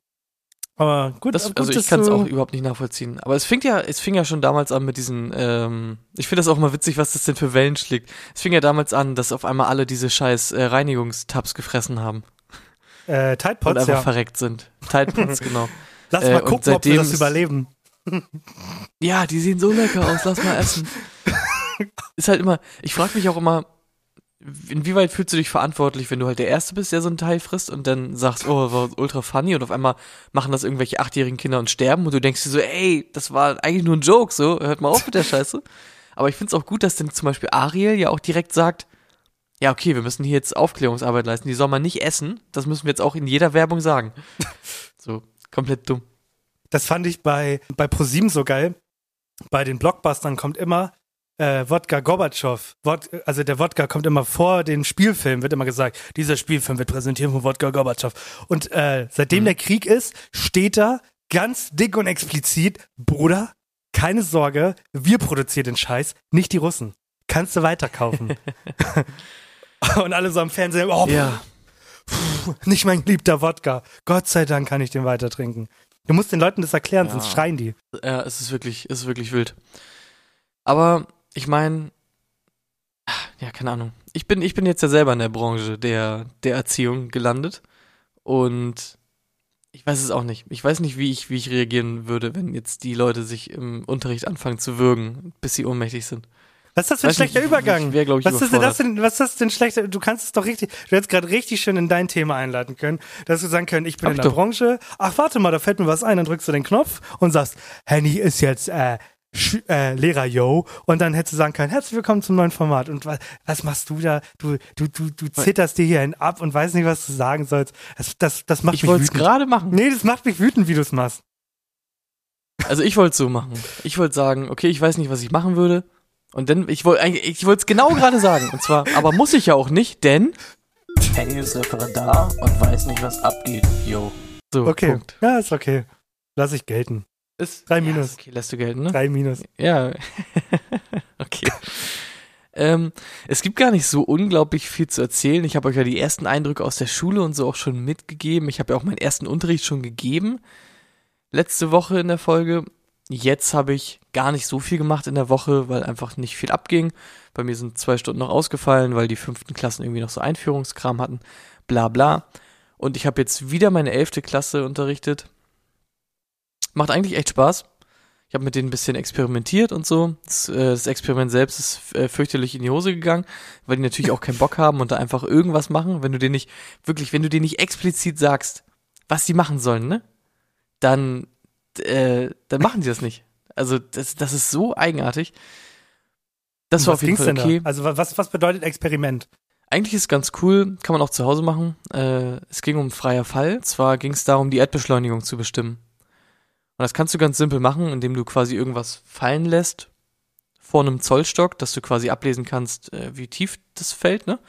Aber gut, Das, gut also ich dass kann es du- auch überhaupt nicht nachvollziehen. Aber es fing ja, es fing ja schon damals an mit diesen, ähm, ich finde das auch mal witzig, was das denn für Wellen schlägt. Es fing ja damals an, dass auf einmal alle diese scheiß äh, Reinigungstabs gefressen haben Äh, Tide und Pods, einfach ja. verreckt sind. Tidepods, genau. Lass äh, mal und gucken, ob wir das überleben. Ja, die sehen so lecker aus, lass mal essen. ist halt immer, ich frage mich auch immer, inwieweit fühlst du dich verantwortlich, wenn du halt der Erste bist, der so ein Teil frisst und dann sagst, oh, war ultra funny und auf einmal machen das irgendwelche achtjährigen Kinder und sterben und du denkst dir so, ey, das war eigentlich nur ein Joke, so, hört mal auf mit der Scheiße. Aber ich find's auch gut, dass denn zum Beispiel Ariel ja auch direkt sagt, ja, okay, wir müssen hier jetzt Aufklärungsarbeit leisten, die soll man nicht essen, das müssen wir jetzt auch in jeder Werbung sagen. So, komplett dumm. Das fand ich bei, bei ProSieben so geil. Bei den Blockbustern kommt immer äh, Wodka Gorbatschow. Wod also der Wodka kommt immer vor den Spielfilm, wird immer gesagt, dieser Spielfilm wird präsentiert von Wodka Gorbatschow. Und äh, seitdem der Krieg ist, steht da ganz dick und explizit, Bruder, keine Sorge, wir produzieren den Scheiß, nicht die Russen. Kannst du weiterkaufen. und alle so am Fernsehen, oh, Ja. pff, nicht mein geliebter Wodka. Gott sei Dank kann ich den weiter trinken. Du musst den Leuten das erklären, Ja. sonst schreien die. Ja, es ist wirklich, es ist wirklich wild. Aber ich meine, ja, keine Ahnung. Ich bin, ich bin jetzt ja selber in der Branche der, der Erziehung gelandet und ich weiß es auch nicht. Ich weiß nicht, wie ich, wie ich reagieren würde, wenn jetzt die Leute sich im Unterricht anfangen zu würgen, bis sie ohnmächtig sind. Was ist das für ein Weiß nicht, schlechter ich- Übergang? ich wär, ich, was, ist denn das denn, was ist das denn schlechter? Du kannst es doch richtig, du hättest gerade richtig schön in dein Thema einladen können, dass du sagen können, ich bin Hab in ich der doch. Branche. Ach, warte mal, da fällt mir was ein, dann drückst du den Knopf und sagst, Henny ist jetzt äh, äh, Lehrer Yo und dann hättest du sagen können, herzlich willkommen zum neuen Format und was, was machst du da? Du, du, du, du zitterst dir hier einen ab und weißt nicht, was du sagen sollst. Das, das, das macht Ich mich wollte es wütend. gerade machen. Nee, das macht mich wütend, wie du es machst. Also ich wollte es so machen. Ich wollte sagen, okay, ich weiß nicht, was ich machen würde. Und dann, ich wollte ich wollte es genau gerade sagen. Und zwar, aber muss ich ja auch nicht, denn. Henny ist Referendar und weiß nicht, was abgeht. Yo. So, Okay. Punkt. Ja, ist okay. Lass ich gelten. Ist, Drei ja, Minus. ist Okay, lässt du gelten, ne? Drei Minus. Ja. okay. ähm, es gibt gar nicht so unglaublich viel zu erzählen. Ich habe euch ja die ersten Eindrücke aus der Schule und so auch schon mitgegeben. Ich habe ja auch meinen ersten Unterricht schon gegeben. Letzte Woche in der Folge. Jetzt habe ich gar nicht so viel gemacht in der Woche, weil einfach nicht viel abging. Bei mir sind zwei Stunden noch ausgefallen, weil die fünften Klassen irgendwie noch so Einführungskram hatten. Bla bla. Und ich habe jetzt wieder meine elfte Klasse unterrichtet. Macht eigentlich echt Spaß. Ich habe mit denen ein bisschen experimentiert und so. Das, äh, das Experiment selbst ist äh, fürchterlich in die Hose gegangen, weil die natürlich auch keinen Bock haben und da einfach irgendwas machen. Wenn du denen nicht, wirklich, wenn du denen nicht explizit sagst, was sie machen sollen, ne? Dann, äh, dann machen die das nicht. Also, das, das ist so eigenartig. Das war auf jeden Fall okay. Da? Also wa- was, was bedeutet Experiment? Eigentlich ist ganz cool, kann man auch zu Hause machen. Äh, es ging um freier Fall. Zwar ging es darum, die Erdbeschleunigung zu bestimmen. Und das kannst du ganz simpel machen, indem du quasi irgendwas fallen lässt vor einem Zollstock, dass du quasi ablesen kannst, äh, wie tief das fällt, ne?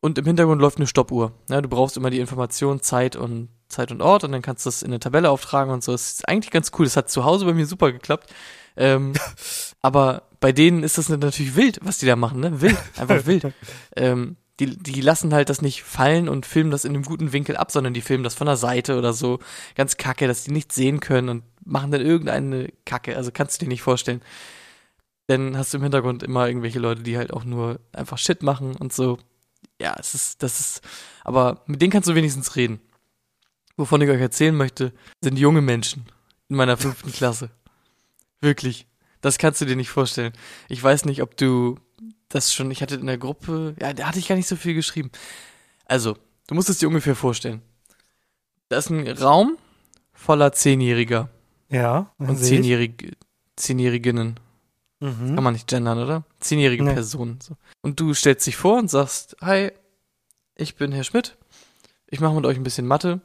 Und im Hintergrund läuft eine Stoppuhr. Ja, du brauchst immer die Information, Zeit und Zeit und Ort und dann kannst du das in eine Tabelle auftragen und so. Das ist eigentlich ganz cool. Das hat zu Hause bei mir super geklappt. Ähm, aber bei denen ist das natürlich wild, was die da machen, ne? Wild, einfach wild. Ähm, die, die lassen halt das nicht fallen und filmen das in einem guten Winkel ab, sondern die filmen das von der Seite oder so. Ganz kacke, dass die nichts sehen können und machen dann irgendeine Kacke. Also kannst du dir nicht vorstellen. Dann hast du im Hintergrund immer irgendwelche Leute, die halt auch nur einfach Shit machen und so. Ja, es ist, das ist, aber mit denen kannst du wenigstens reden. Wovon ich euch erzählen möchte, sind junge Menschen in meiner fünften Klasse. Wirklich. Das kannst du dir nicht vorstellen. Ich weiß nicht, ob du das schon, ich hatte in der Gruppe, ja, da hatte ich gar nicht so viel geschrieben. Also, du musst es dir ungefähr vorstellen. Da ist ein Raum voller Zehnjähriger Ja. und. Zehnjährig, Zehnjähriginnen. Mhm. Kann man nicht gendern, oder? Zehnjährige Nee. Personen. So. Und du stellst dich vor und sagst, hi, ich bin Herr Schmidt. Ich mache mit euch ein bisschen Mathe.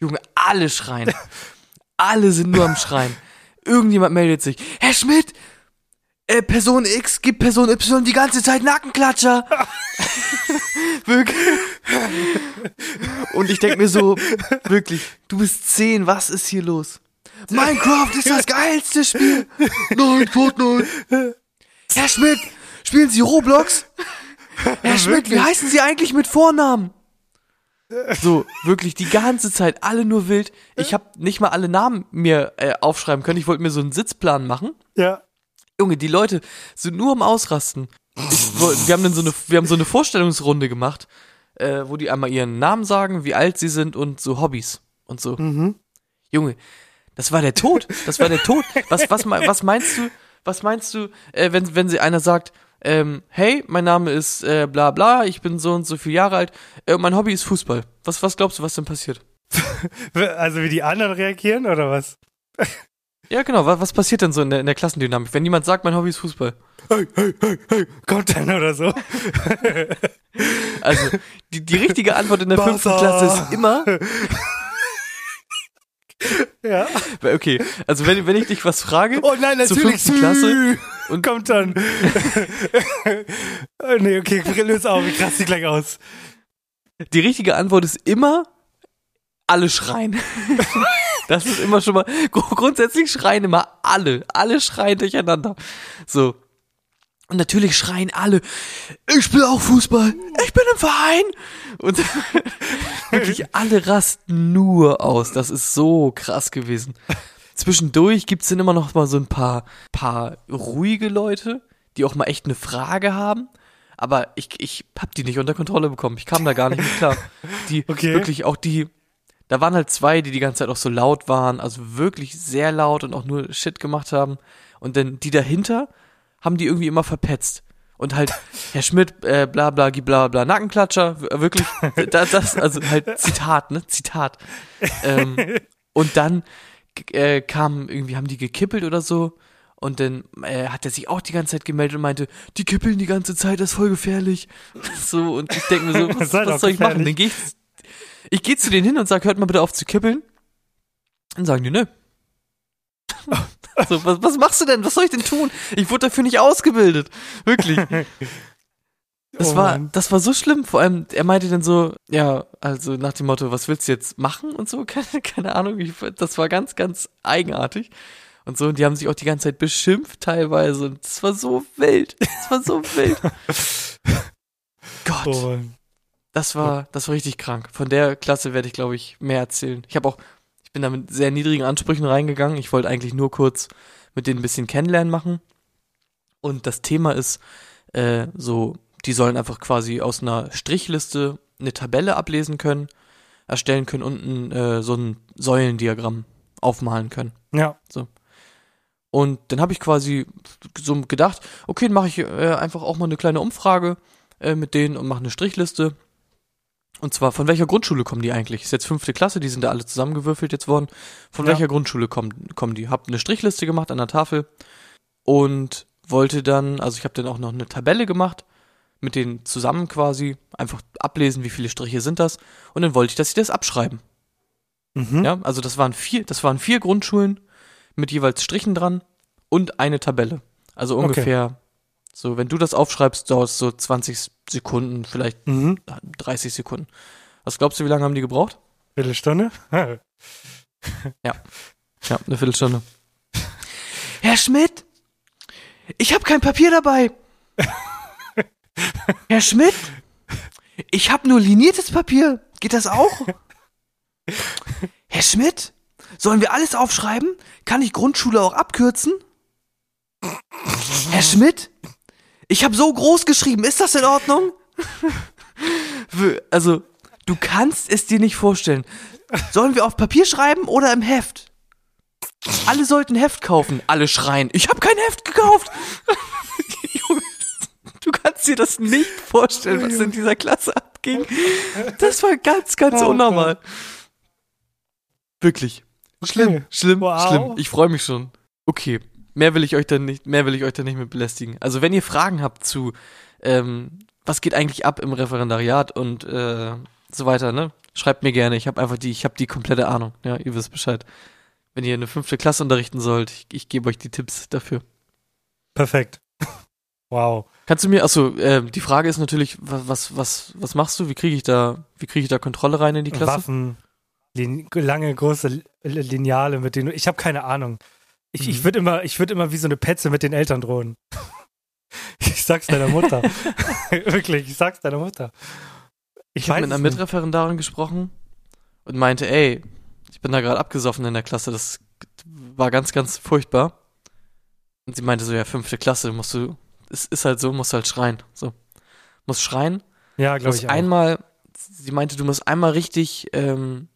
Junge, alle schreien. alle sind nur am Schreien. Irgendjemand meldet sich. Herr Schmidt, äh, Person X gibt Person Y die ganze Zeit Nackenklatscher. wirklich. Und ich denk mir so, wirklich, du bist zehn, was ist hier los? Minecraft ist das geilste Spiel. Nein, Fortnite. Herr Schmidt, spielen Sie Roblox? Herr Schmidt, wie heißen Sie eigentlich mit Vornamen? So, wirklich die ganze Zeit, alle nur wild. Ich habe nicht mal alle Namen mir äh, aufschreiben können. Ich wollte mir so einen Sitzplan machen. Ja. Junge, die Leute sind nur am Ausrasten. Wir haben dann so eine, wir haben so eine Vorstellungsrunde gemacht, äh, wo die einmal ihren Namen sagen, wie alt sie sind und so Hobbys und so. Mhm. Junge, das war der Tod. Das war der Tod. Was, was, was meinst du? was meinst du, äh, wenn, wenn sie einer sagt, ähm, hey, mein Name ist äh, bla bla, ich bin so und so viele Jahre alt, äh, mein Hobby ist Fußball. Was, was glaubst du, was denn passiert? Also wie die anderen reagieren oder was? Ja, genau, was, was passiert denn so in der, in der Klassendynamik, wenn jemand sagt, mein Hobby ist Fußball? Hey, hey, hey, hey, kommt dann oder so. Also, die, die richtige Antwort in der Barca. fünften Klasse ist immer, Ja. okay, also wenn, wenn ich dich was frage, Oh nein, zur natürlich. fünften Klasse und kommt dann. oh, nee, okay, löse auf, ich raste gleich aus. die richtige Antwort ist immer, alle schreien. Das ist immer schon mal, gru- grundsätzlich schreien immer alle, alle schreien durcheinander. So. Und natürlich schreien alle, ich spiele auch Fußball, ich bin im Verein. Und wirklich alle rasten nur aus. Das ist so krass gewesen. Zwischendurch gibt's dann immer noch mal so ein paar, paar ruhige Leute, die auch mal echt eine Frage haben. Aber ich, ich hab die nicht unter Kontrolle bekommen. Ich kam da gar nicht mit klar. Die Okay. wirklich auch die, da waren halt zwei, die die ganze Zeit auch so laut waren, also wirklich sehr laut und auch nur Shit gemacht haben. Und dann die dahinter haben die irgendwie immer verpetzt. Und halt, Herr Schmidt, äh, bla bla, bla bla, Nackenklatscher, w- wirklich, das, das, also halt Zitat, ne, Zitat. Ähm, und dann äh, kam, irgendwie haben die gekippelt oder so. Und dann äh, hat er sich auch die ganze Zeit gemeldet und meinte, die kippeln die ganze Zeit, das ist voll gefährlich. So, und ich denke mir so, was, sei was soll ich machen? Dann geh ich, ich gehe zu denen hin und sag, hört mal bitte auf zu kippeln. Dann sagen die, nö. so, was, was machst du denn? Was soll ich denn tun? Ich wurde dafür nicht ausgebildet. Wirklich. Das Oh war, das war so schlimm. Vor allem, er meinte dann so, ja, also nach dem Motto, was willst du jetzt machen und so? Keine, keine Ahnung. Ich, das war ganz, ganz eigenartig. Und so, und die haben sich auch die ganze Zeit beschimpft teilweise. Und das war so wild. Das war so wild. Gott. Oh, Mann. Das war, das war richtig krank. Von der Klasse werde ich, glaube ich, mehr erzählen. Ich habe auch, ich bin da mit sehr niedrigen Ansprüchen reingegangen. Ich wollte eigentlich nur kurz mit denen ein bisschen kennenlernen machen. Und das Thema ist äh, so, die sollen einfach quasi aus einer Strichliste eine Tabelle ablesen können, erstellen können und ein, äh, so ein Säulendiagramm aufmalen können. Ja. Und dann habe ich quasi so gedacht, okay, dann mache ich äh, einfach auch mal eine kleine Umfrage äh, mit denen und mache eine Strichliste. Und zwar, von welcher Grundschule kommen die eigentlich? Ist jetzt fünfte Klasse, die sind da alle zusammengewürfelt jetzt worden. Von Ja. welcher Grundschule kommen, kommen die? Hab eine Strichliste gemacht an der Tafel und wollte dann, also ich habe dann auch noch eine Tabelle gemacht, mit denen zusammen quasi einfach ablesen, wie viele Striche sind das. Und dann wollte ich, dass sie das abschreiben. Mhm. Ja, also das waren vier, das waren vier Grundschulen mit jeweils Strichen dran und eine Tabelle. Also Okay. So, wenn du das aufschreibst, dauert es so 20 Sekunden, vielleicht Mhm. 30 Sekunden. Was glaubst du, wie lange haben die gebraucht? Viertelstunde? Ja, eine Viertelstunde. Herr Schmidt, ich habe kein Papier dabei. Herr Schmidt, ich habe nur liniertes Papier. Geht das auch? Herr Schmidt, sollen wir alles aufschreiben? Kann ich Grundschule auch abkürzen? Herr Schmidt, ich habe so groß geschrieben. Ist das in Ordnung? Also, du kannst es dir nicht vorstellen. Sollen wir auf Papier schreiben oder im Heft? Alle sollten Heft kaufen. Alle schreien, ich habe kein Heft gekauft. Junge, du kannst dir das nicht vorstellen, was in dieser Klasse abging. Das war ganz, ganz Oh unnormal. Wirklich. Schlimm, Okay. schlimm, Wow. schlimm. Ich freue mich schon. Okay, mehr will ich euch dann nicht, mehr will ich euch dann nicht mit belästigen. Also wenn ihr Fragen habt zu, ähm, was geht eigentlich ab im Referendariat und äh, so weiter, ne? Schreibt mir gerne. Ich habe einfach die, ich habe die komplette Ahnung. Ja, ihr wisst Bescheid. Wenn ihr eine fünfte Klasse unterrichten sollt, ich, ich gebe euch die Tipps dafür. Perfekt. Wow. Kannst du mir, achso, äh, die Frage ist natürlich, was, was, was, machst du? Wie kriege ich da, wie kriege ich da Kontrolle rein in die Klasse? Waffen, lange, große Li- Lineale, mit denen ich habe keine Ahnung. Ich, ich Mhm. würde immer, ich würde immer wie so eine Petze mit den Eltern drohen. Ich sag's deiner Mutter. Wirklich, ich sag's deiner Mutter. Ich, Ich habe mit einer. Mitreferendarin gesprochen und meinte, ey, ich bin da gerade abgesoffen in der Klasse, das war ganz, ganz furchtbar. Und sie meinte so, ja, fünfte Klasse, musst du, es ist halt so, musst halt schreien, so. Musst schreien, Ja, glaube ich auch. einmal, sie meinte, du musst einmal richtig, ähm,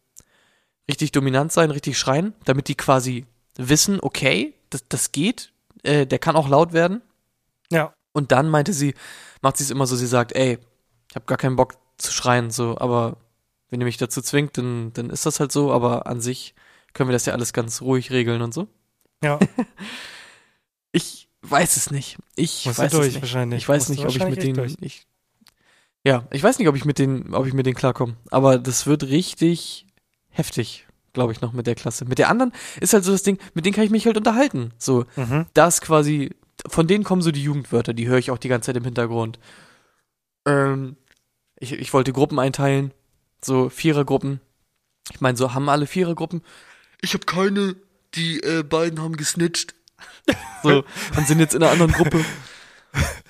richtig dominant sein, richtig schreien, damit die quasi wissen, okay, das, das geht, äh, der kann auch laut werden. Ja. Und dann meinte sie, macht sie es immer so, sie sagt, ey, ich habe gar keinen Bock zu schreien, so, aber wenn ihr mich dazu zwingt, dann, dann ist das halt so, aber an sich können wir das ja alles ganz ruhig regeln und so. Ja. Ich weiß es nicht. Ich Musst du weiß durch es nicht. wahrscheinlich. Ich weiß Musst du nicht, ob ich mit denen, ich, ja, ich weiß nicht, ob ich mit denen, ob ich mit denen klarkomme. Aber das wird richtig heftig, glaube ich, noch mit der Klasse. Mit der anderen ist halt so das Ding, mit denen kann ich mich halt unterhalten. So, Mhm. das quasi, von denen kommen so die Jugendwörter, die höre ich auch die ganze Zeit im Hintergrund. Ähm, ich, ich wollte Gruppen einteilen, so Vierergruppen. Ich meine, so haben alle Vierergruppen. Ich habe keine, die äh, beiden haben gesnitcht. so, und sind jetzt in einer anderen Gruppe.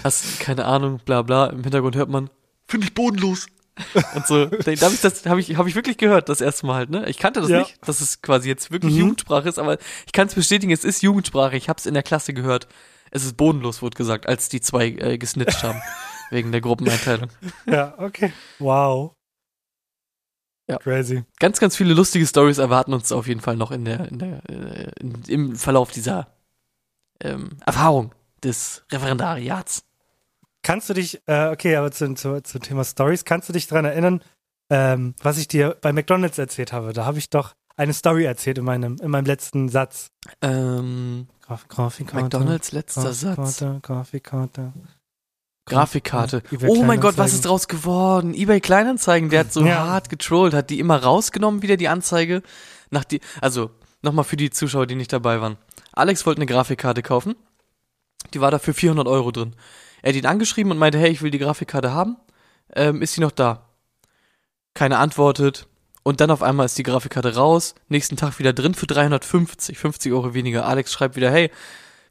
Hast keine Ahnung, bla bla. Im Hintergrund hört man, finde ich bodenlos. Und so, da hab ich das habe ich habe ich wirklich gehört das erste Mal halt, ne? Ich kannte das Ja. nicht, dass es quasi jetzt wirklich Mhm. Jugendsprache ist, aber ich kann es bestätigen, es ist Jugendsprache. Ich habe es in der Klasse gehört. Es ist bodenlos, wurde gesagt, als die zwei äh, gesnitcht haben wegen der Gruppeneinteilung. Ja, okay. Wow. Ja. Crazy. Ganz ganz viele lustige Stories erwarten uns auf jeden Fall noch in der in der äh, in, im Verlauf dieser ähm, Erfahrung des Referendariats. Kannst du dich, äh, okay, aber zu, zu, zum Thema Stories, kannst du dich daran erinnern, ähm, was ich dir bei McDonalds erzählt habe? Da habe ich doch eine Story erzählt in meinem, in meinem letzten Satz. Ähm, Graf, Grafikkarte. McDonalds letzter Satz. Grafikkarte, Grafikkarte. Grafikkarte. eBay Oh mein Gott, was ist draus geworden? eBay Kleinanzeigen, der hat so Ja. hart getrollt, hat die immer rausgenommen, wieder die Anzeige. Nach die, also, nochmal für die Zuschauer, die nicht dabei waren. Alex wollte eine Grafikkarte kaufen. Die war da für 400 Euro drin. Er hat ihn angeschrieben und meinte, hey, ich will die Grafikkarte haben. Ähm, ist sie noch da? Keine antwortet. Und dann auf einmal ist die Grafikkarte raus. Nächsten Tag wieder drin für 350, 50 Euro weniger. Alex schreibt wieder, hey,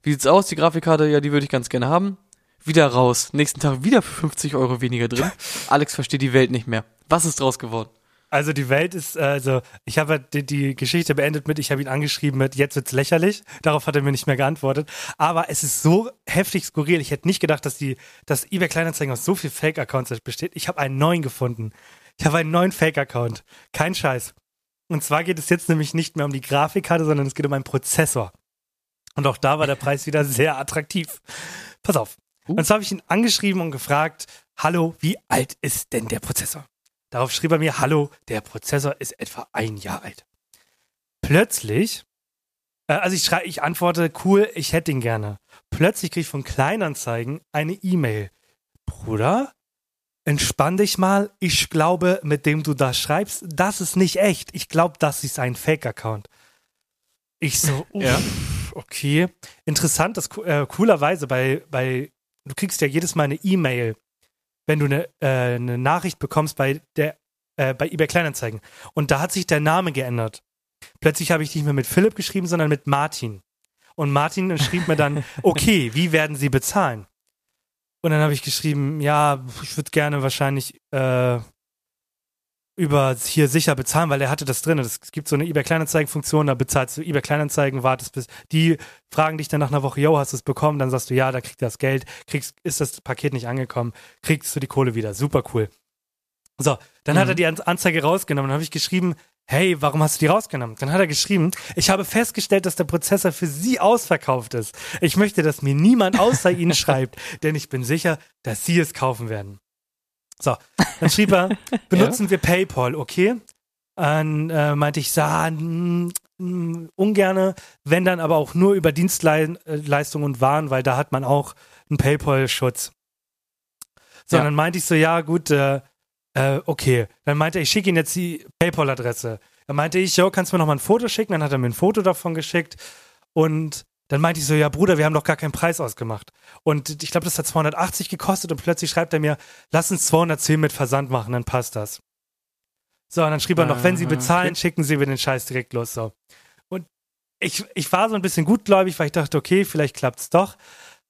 wie sieht's aus? Die Grafikkarte, ja, die würde ich ganz gerne haben. Wieder raus. Nächsten Tag wieder für 50 Euro weniger drin. Alex versteht die Welt nicht mehr. Was ist draus geworden? Also die Welt ist, also ich habe halt die, die Geschichte beendet mit, ich habe ihn angeschrieben mit, jetzt wird's lächerlich. Darauf hat er mir nicht mehr geantwortet. Aber es ist so heftig skurril. Ich hätte nicht gedacht, dass die, dass eBay Kleinanzeigen aus so viel Fake-Accounts besteht. Ich habe einen neuen gefunden. Ich habe einen neuen Fake-Account. Kein Scheiß. Und zwar geht es jetzt nämlich nicht mehr um die Grafikkarte, sondern es geht um einen Prozessor. Und auch da war der Preis wieder sehr attraktiv. Pass auf. Uh. Und zwar habe ich ihn angeschrieben und gefragt, hallo, wie alt ist denn der Prozessor? Darauf schrieb er mir, hallo, der Prozessor ist etwa ein Jahr alt. Plötzlich, äh, also ich schreibe, ich antworte, cool, ich hätte ihn gerne. Plötzlich kriege ich von Kleinanzeigen eine E-Mail. Bruder, entspann dich mal. Ich glaube, mit dem du da schreibst, das ist nicht echt. Ich glaube, das ist ein Fake-Account. Ich so, uff, Ja. okay. Interessant, dass äh, coolerweise bei, bei, du kriegst ja jedes Mal eine E-Mail, wenn du eine, äh, eine Nachricht bekommst bei der, äh, bei eBay Kleinanzeigen. Und da hat sich der Name geändert. Plötzlich habe ich nicht mehr mit Philipp geschrieben, sondern mit Martin. Und Martin schrieb mir dann, okay, wie werden Sie bezahlen? Und dann habe ich geschrieben, ja, ich würde gerne wahrscheinlich äh, über hier sicher bezahlen, weil er hatte das drin. Es gibt so eine eBay Kleinanzeigen-Funktion, da bezahlst du eBay Kleinanzeigen, wartest bis die fragen dich dann nach einer Woche, yo, hast du es bekommen? Dann sagst du, ja, da kriegt er das Geld, kriegst, ist das Paket nicht angekommen, kriegst du die Kohle wieder. Super cool. So, dann hat Mhm. er die An- Anzeige rausgenommen. Dann habe ich geschrieben, hey, warum hast du die rausgenommen? Dann hat er geschrieben, ich habe festgestellt, dass der Prozessor für Sie ausverkauft ist. Ich möchte, dass mir niemand außer Ihnen schreibt, denn ich bin sicher, dass Sie es kaufen werden. So, dann schrieb er, benutzen wir PayPal, okay? Dann äh, meinte ich, sa, mm, ungerne, wenn dann aber auch nur über Dienstleistungen und Waren, weil da hat man auch einen PayPal-Schutz. So, Ja. dann meinte ich so, ja, gut, äh, äh, okay. Dann meinte er, ich schicke Ihnen jetzt die PayPal-Adresse. Dann meinte ich, jo, kannst du mir noch mal ein Foto schicken? Dann hat er mir ein Foto davon geschickt. Und dann meinte ich so, ja, Bruder, wir haben doch gar keinen Preis ausgemacht. Und ich glaube, das hat 280 gekostet und plötzlich schreibt er mir, lass uns 210 mit Versand machen, dann passt das. So, und dann schrieb er noch, wenn Sie Ah, bezahlen, schicken Sie mir den Scheiß direkt los. So. Und ich, ich war so ein bisschen gutgläubig, weil ich dachte, okay, vielleicht klappt's doch.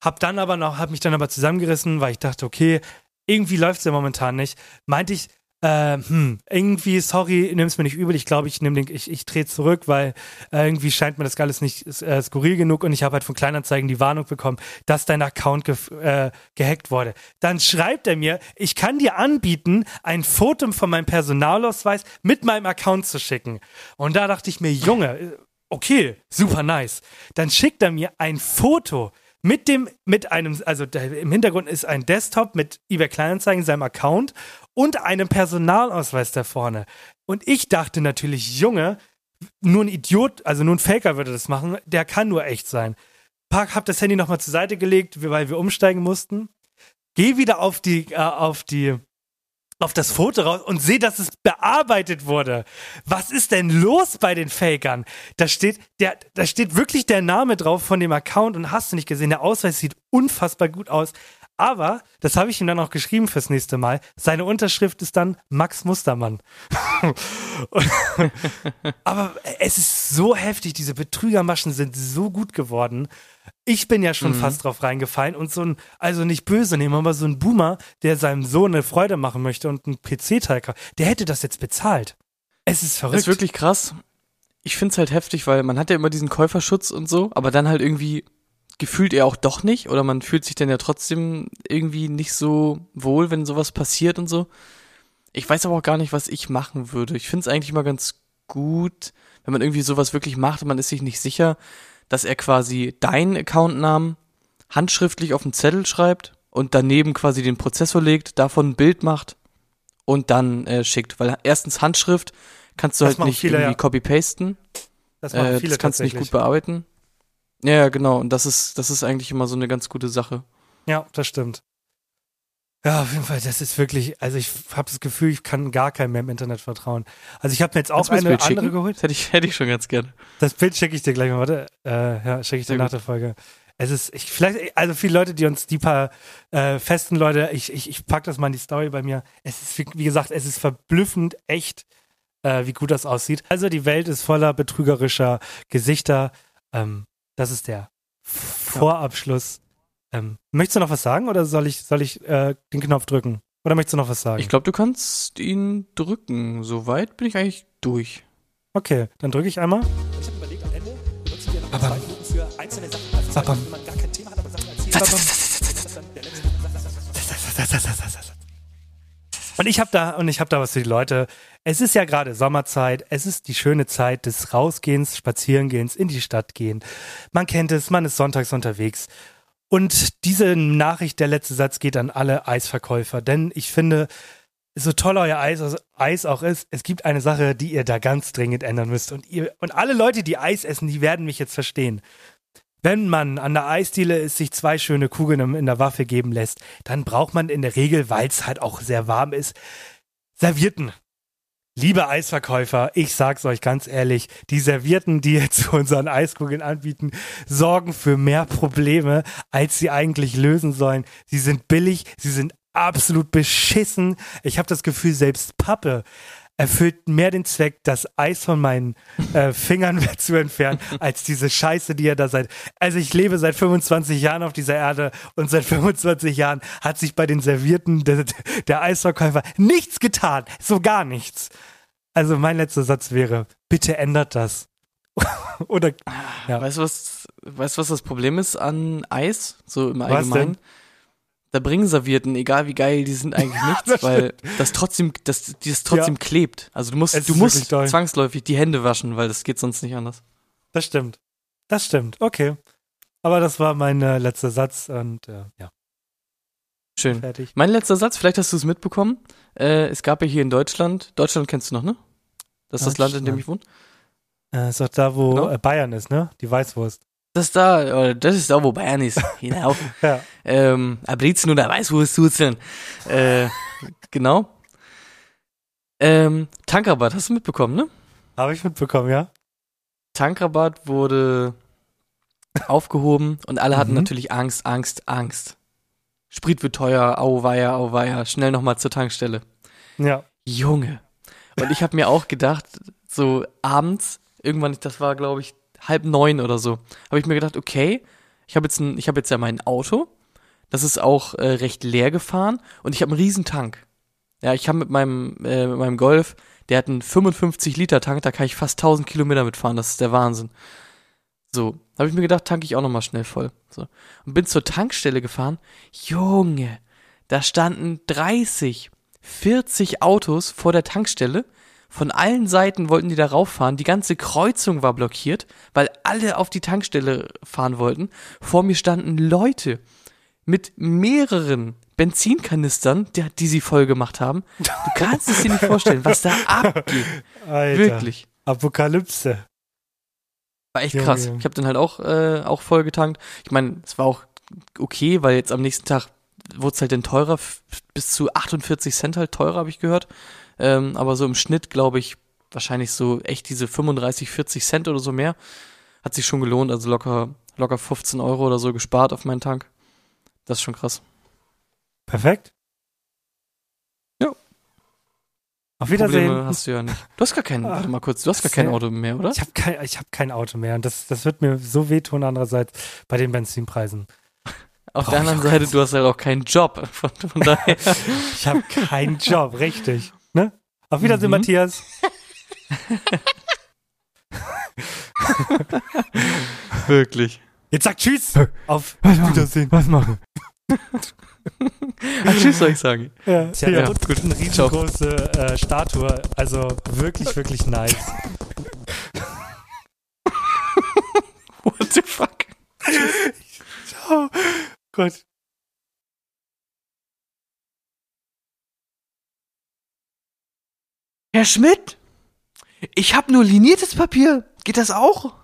Hab dann aber noch, hab mich dann aber zusammengerissen, weil ich dachte, okay, irgendwie läuft's ja momentan nicht. Meinte ich, äh, hm, irgendwie, sorry, nimm's mir nicht übel. Ich glaube, ich nehme den, ich, ich drehe zurück, weil äh, irgendwie scheint mir das alles nicht äh, skurril genug und ich habe halt von Kleinanzeigen die Warnung bekommen, dass dein Account ge äh, gehackt wurde. Dann schreibt er mir, ich kann dir anbieten, ein Foto von meinem Personalausweis mit meinem Account zu schicken. Und da dachte ich mir, Junge, äh, okay, super nice. Dann schickt er mir ein Foto mit dem, mit einem, also im Hintergrund ist ein Desktop mit eBay Kleinanzeigen, seinem Account und einem Personalausweis da vorne. Und ich dachte natürlich, Junge, nur ein Idiot, also nur ein Faker würde das machen, der kann nur echt sein. Park, hab das Handy nochmal zur Seite gelegt, weil wir umsteigen mussten. Geh wieder auf die, äh, auf die, auf das Foto raus und sehe, dass es bearbeitet wurde. Was ist denn los bei den Fakern? Da steht, der, da steht wirklich der Name drauf von dem Account und hast du nicht gesehen. Der Ausweis sieht unfassbar gut aus. Aber, das habe ich ihm dann auch geschrieben fürs nächste Mal, seine Unterschrift ist dann Max Mustermann. aber es ist so heftig, diese Betrügermaschen sind so gut geworden. Ich bin ja schon Mhm. fast drauf reingefallen und so ein, also nicht böse nehmen, aber so ein Boomer, der seinem Sohn eine Freude machen möchte und einen PC-Teil kauft, der hätte das jetzt bezahlt. Es ist verrückt. Das ist wirklich krass. Ich find's halt heftig, weil man hat ja immer diesen Käuferschutz und so, aber dann halt irgendwie gefühlt er auch doch nicht oder man fühlt sich dann ja trotzdem irgendwie nicht so wohl, wenn sowas passiert und so. Ich weiß aber auch gar nicht, was ich machen würde. Ich find's eigentlich immer ganz gut, wenn man irgendwie sowas wirklich macht und man ist sich nicht sicher, dass er quasi deinen Accountnamen handschriftlich auf den Zettel schreibt und daneben quasi den Prozessor legt, davon ein Bild macht und dann äh, schickt. Weil erstens Handschrift kannst du Das halt nicht viele, irgendwie ja. copy-pasten. das Äh, das kannst du nicht gut bearbeiten. Ja, ja, genau. Und das ist, das ist eigentlich immer so eine ganz gute Sache. Ja, das stimmt. Ja, auf jeden Fall, das ist wirklich, also ich habe das Gefühl, ich kann gar keinem mehr im Internet vertrauen. Also ich habe mir jetzt auch eine andere schicken? geholt. Das hätte ich, hätte ich schon ganz gerne. Das Bild schicke ich dir gleich mal, warte. Äh, ja, schicke ich dir Sehr nach gut. der Folge. Es ist, ich, vielleicht, also viele Leute, die uns, die paar äh, festen Leute, ich, ich, ich pack das mal in die Story bei mir. Es ist, wie, wie gesagt, es ist verblüffend echt, äh, wie gut das aussieht. Also die Welt ist voller betrügerischer Gesichter. Ähm, das ist der Vorabschluss. Ähm, möchtest du noch was sagen oder soll ich, soll ich äh, den Knopf drücken? Oder möchtest du noch was sagen? Ich glaube, du kannst ihn drücken. Soweit bin ich eigentlich durch. okay, dann drücke ich einmal. Ich habe überlegt, am Ende benutzen wir noch zwei Minuten für einzelne Sachen. Also zum. Beispiel, wenn man gar kein Thema hat, aber Sachen erzählt. Und ich habe da und ich habe da was für die Leute. Es ist ja gerade Sommerzeit. Es ist die schöne Zeit des Rausgehens, Spazierengehens, in die Stadt gehen. Man kennt es, man ist sonntags unterwegs. Und diese Nachricht, der letzte Satz geht an alle Eisverkäufer, denn ich finde, so toll euer Eis, Eis auch ist, es gibt eine Sache, die ihr da ganz dringend ändern müsst. Und ihr und alle Leute, die Eis essen, die werden mich jetzt verstehen. Wenn man an der Eisdiele ist, sich zwei schöne Kugeln in der Waffe geben lässt, dann braucht man in der Regel, weil es halt auch sehr warm ist, Servierten. Liebe Eisverkäufer, ich sag's euch ganz ehrlich, die Servierten, die jetzt zu unseren Eiskugeln anbieten, sorgen für mehr Probleme, als sie eigentlich lösen sollen. Sie sind billig, sie sind absolut beschissen. Ich habe das Gefühl, selbst Pappe erfüllt mehr den Zweck, das Eis von meinen äh, Fingern zu entfernen, als diese Scheiße, die ihr da seid. Also ich lebe seit 25 Jahren auf dieser Erde und seit 25 Jahren hat sich bei den Servierten der, der Eisverkäufer nichts getan. So gar nichts. Also mein letzter Satz wäre, bitte ändert das. Oder Ja. Weißt du, was, weißt was das Problem ist an Eis? So im Was Allgemeinen? Da bringen Servierten, egal wie geil die sind, eigentlich nichts, das weil das trotzdem, das, das trotzdem klebt. Also du musst, Es du musst zwangsläufig die Hände waschen, weil das geht sonst nicht anders. das stimmt. Das stimmt. Okay. Aber das war mein äh, letzter Satz und äh, ja, Schön. fertig. Mein letzter Satz, vielleicht hast du es mitbekommen. Äh, es gab ja hier in Deutschland, Deutschland kennst du noch, ne? Das ist das Land, in dem ich wohne. Äh, ist doch da, wo Genau. äh, Bayern ist, ne? Die Weißwurst. Das ist da, äh, das ist da, wo Bayern ist. Genau. Ja. ähm, Abrizen oder Weißwurstzuzeln. Äh, genau. Ähm, Tankrabatt, hast du mitbekommen, ne? Habe ich mitbekommen, ja? Tankrabatt wurde aufgehoben und alle hatten Mhm. natürlich Angst, Angst, Angst. Sprit wird teuer, auweia, auweia, schnell nochmal zur Tankstelle. Ja. Junge. Und ich habe mir auch gedacht, so abends, irgendwann, das war glaube ich halb neun oder so, habe ich mir gedacht, okay, ich habe jetzt ein, ich habe jetzt ja mein Auto, das ist auch äh, recht leer gefahren und ich habe einen riesen Tank. Ja, ich habe mit meinem äh, mit meinem Golf, der hat einen 55 Liter Tank, da kann ich fast 1000 Kilometer mitfahren, das ist der Wahnsinn. So, habe ich mir gedacht, tanke ich auch nochmal schnell voll. So. Und bin zur Tankstelle gefahren. Junge, da standen 30, 40 Autos vor der Tankstelle, Von allen Seiten wollten die da rauffahren. Die ganze Kreuzung war blockiert, weil alle auf die Tankstelle fahren wollten. Vor mir standen Leute mit mehreren Benzinkanistern, die, die sie voll gemacht haben. Du kannst es dir nicht vorstellen, was da abgeht. Alter. Wirklich. Apokalypse. War echt Junge, krass. Ich habe dann halt auch, äh, auch voll getankt. Ich meine, es war auch okay, weil jetzt am nächsten Tag wurde es halt dann teurer, bis zu 48 Cent halt teurer, habe ich gehört. Ähm, aber so im Schnitt, glaube ich, wahrscheinlich so echt diese 35, 40 Cent oder so mehr. Hat sich schon gelohnt, also locker, locker 15 Euro oder so gespart auf meinen Tank. Das ist schon krass. Perfekt. Ja. Auf Probleme Wiedersehen. hast du ja nicht. Du hast gar kein, warte mal kurz, du hast gar kein Auto mehr, oder? Ich habe kein, ich hab kein Auto mehr und das, das wird mir so wehtun andererseits bei den Benzinpreisen. Auf brauch der anderen Seite, du hast halt auch keinen Job. Von, von daher. Ich habe keinen Job, richtig. Auf Wiedersehen, Mhm. Matthias. Wirklich. Jetzt sag Tschüss. Auf Was machen? Wiedersehen. Was machen? Ah, tschüss, soll ich sagen. Ja, Ja, ja, gut. eine riesengroße äh, Statue. Also wirklich, wirklich nice. What the fuck? Ciao. Gut. Herr Schmidt, ich habe nur liniertes Papier. Geht das auch?